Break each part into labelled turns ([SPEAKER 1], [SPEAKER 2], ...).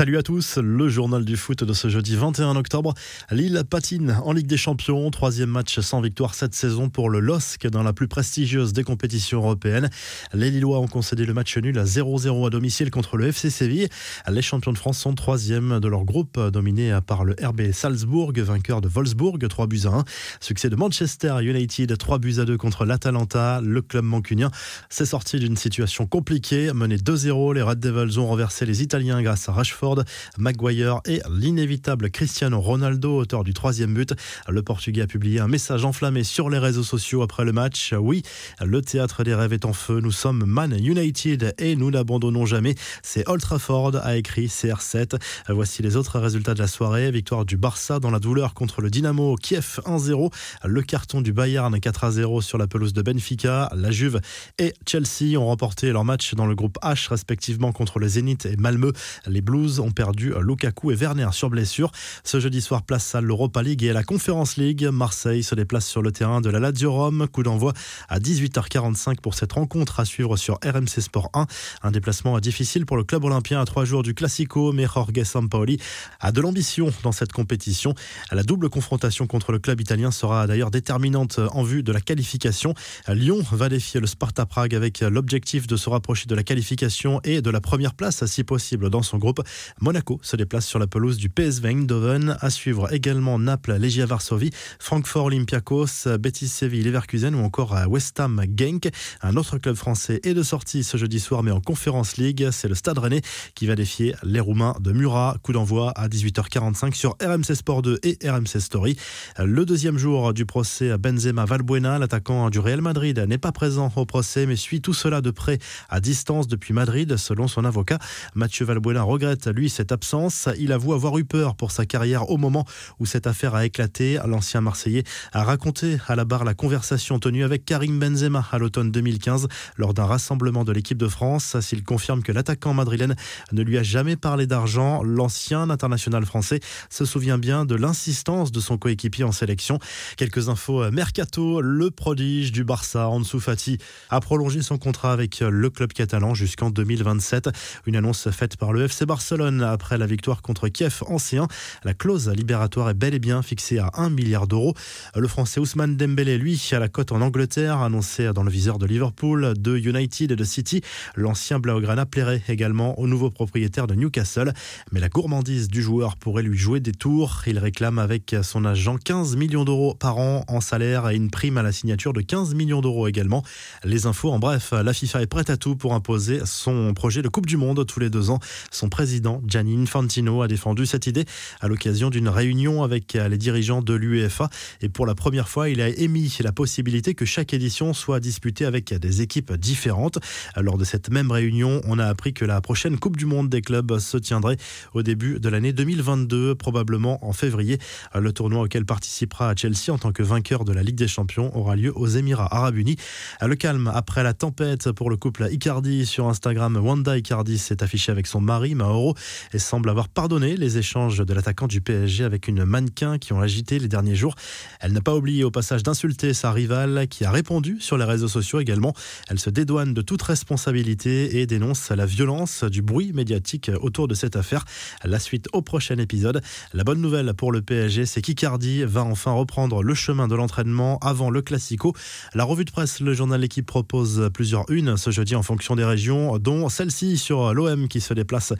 [SPEAKER 1] Salut à tous, le journal du foot de ce jeudi 21 octobre. Lille patine en Ligue des Champions, troisième match sans victoire cette saison pour le LOSC dans la plus prestigieuse des compétitions européennes. Les Lillois ont concédé le match nul à 0-0 à domicile contre le FC Séville. Les champions de France sont troisième de leur groupe, dominé par le RB Salzbourg, vainqueur de Wolfsburg, 3 buts à 1. Succès de Manchester United, 3 buts à 2 contre l'Atalanta. Le club mancunien s'est sorti d'une situation compliquée. Mené 2-0, les Red Devils ont renversé les Italiens grâce à Rashford Maguire et l'inévitable Cristiano Ronaldo, auteur du troisième but. Le Portugais a publié un message enflammé sur les réseaux sociaux après le match. Oui, le théâtre des rêves est en feu. Nous sommes Man United et nous n'abandonnons jamais. C'est Old Trafford, a écrit CR7. Voici les autres résultats de la soirée. Victoire du Barça dans la douleur contre le Dynamo Kiev 1-0. Le carton du Bayern 4-0 sur la pelouse de Benfica. La Juve et Chelsea ont remporté leur match dans le groupe H respectivement contre le Zénith et Malmö. Les Blues ont perdu Lukaku et Werner sur blessure. Ce jeudi soir, place à l'Europa League et à la Conference League. Marseille se déplace sur le terrain de la Lazio Rome. Coup d'envoi à 18h45 pour cette rencontre à suivre sur RMC Sport 1. Un déplacement difficile pour le club olympien à trois jours du Classico, mais Jorge Sampaoli a de l'ambition dans cette compétition. La double confrontation contre le club italien sera d'ailleurs déterminante en vue de la qualification. Lyon va défier le Sparta Prague avec l'objectif de se rapprocher de la qualification et de la première place si possible dans son groupe. Monaco se déplace sur la pelouse du PSV Eindhoven. À suivre également Naples, Legia Varsovie, Francfort Olympiakos, Betis Séville, Leverkusen ou encore West Ham Genk. Un autre club français est de sortie ce jeudi soir, mais en Conférence League. C'est le Stade Rennais qui va défier les Roumains de Murat. Coup d'envoi à 18h45 sur RMC Sport 2 et RMC Story. Le deuxième jour du procès à Benzema Valbuena, l'attaquant du Real Madrid, n'est pas présent au procès, mais suit tout cela de près à distance depuis Madrid, selon son avocat. Mathieu Valbuena regrette lui cette absence. Il avoue avoir eu peur pour sa carrière au moment où cette affaire a éclaté. L'ancien Marseillais a raconté à la barre la conversation tenue avec Karim Benzema à l'automne 2015 lors d'un rassemblement de l'équipe de France. S'il confirme que l'attaquant madrilène ne lui a jamais parlé d'argent, l'ancien international français se souvient bien de l'insistance de son coéquipier en sélection. Quelques infos mercato, le prodige du Barça, Ansu Fati, a prolongé son contrat avec le club catalan jusqu'en 2027. Une annonce faite par le FC Barcelone après la victoire contre Kiev en C1. La clause libératoire est bel et bien fixée à 1 milliard d'euros. Le français Ousmane Dembélé, lui, à la cote en Angleterre, annoncé dans le viseur de Liverpool, de United et de City. L'ancien Blaugrana plairait également au nouveau propriétaire de Newcastle. Mais la gourmandise du joueur pourrait lui jouer des tours. Il réclame avec son agent 15 millions d'euros par an en salaire et une prime à la signature de 15 millions d'euros également. Les infos en bref, la FIFA est prête à tout pour imposer son projet de Coupe du Monde tous les deux ans. Son président Gianni Infantino a défendu cette idée à l'occasion d'une réunion avec les dirigeants de l'UEFA. Et pour la première fois, il a émis la possibilité que chaque édition soit disputée avec des équipes différentes. Lors de cette même réunion, on a appris que la prochaine Coupe du Monde des clubs se tiendrait au début de l'année 2022, probablement en février. Le tournoi auquel participera Chelsea en tant que vainqueur de la Ligue des Champions aura lieu aux Émirats Arabes Unis. Le calme après la tempête pour le couple Icardi sur Instagram. Wanda Icardi s'est affichée avec son mari Mauro et semble avoir pardonné les échanges de l'attaquant du PSG avec une mannequin qui ont agité les derniers jours. Elle n'a pas oublié au passage d'insulter sa rivale qui a répondu sur les réseaux sociaux également. Elle se dédouane de toute responsabilité et dénonce la violence du bruit médiatique autour de cette affaire. La suite au prochain épisode. La bonne nouvelle pour le PSG, c'est qu'Icardi va enfin reprendre le chemin de l'entraînement avant le Classico. La revue de presse, le journal L'équipe propose plusieurs unes ce jeudi en fonction des régions, dont celle-ci sur l'OM qui se déplace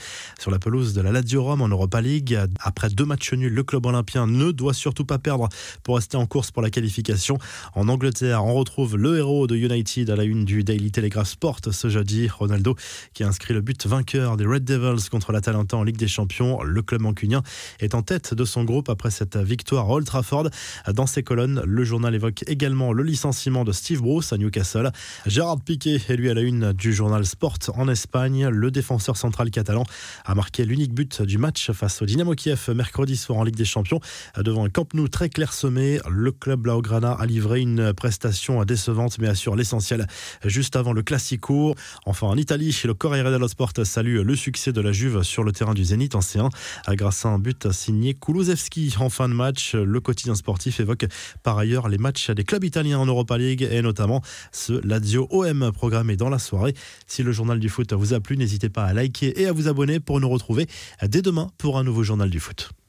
[SPEAKER 1] la pelouse de la Lazio Rome en Europa League. Après deux matchs nuls, le club olympien ne doit surtout pas perdre pour rester en course pour la qualification. En Angleterre, on retrouve le héros de United à la une du Daily Telegraph Sport ce jeudi, Ronaldo, qui inscrit le but vainqueur des Red Devils contre l'Atalanta en Ligue des Champions. Le club mancunien est en tête de son groupe après cette victoire à Old Trafford. Dans ses colonnes, le journal évoque également le licenciement de Steve Bruce à Newcastle. Gérard Piquet est lui à la une du journal Sport en Espagne. Le défenseur central catalan a marqué l'unique but du match face au Dynamo Kiev mercredi soir en Ligue des Champions. Devant un Camp Nou très clairsemé, le club Blaugrana a livré une prestation décevante mais assure l'essentiel juste avant le Classico. Enfin en Italie, le Corriere dello Sport salue le succès de la Juve sur le terrain du Zénith en C1 grâce à un but signé Kulusevski en fin de match. Le quotidien sportif évoque par ailleurs les matchs des clubs italiens en Europa League et notamment ce Lazio OM programmé dans la soirée. Si le journal du foot vous a plu, n'hésitez pas à liker et à vous abonner pour nous retrouver dès demain pour un nouveau journal du foot.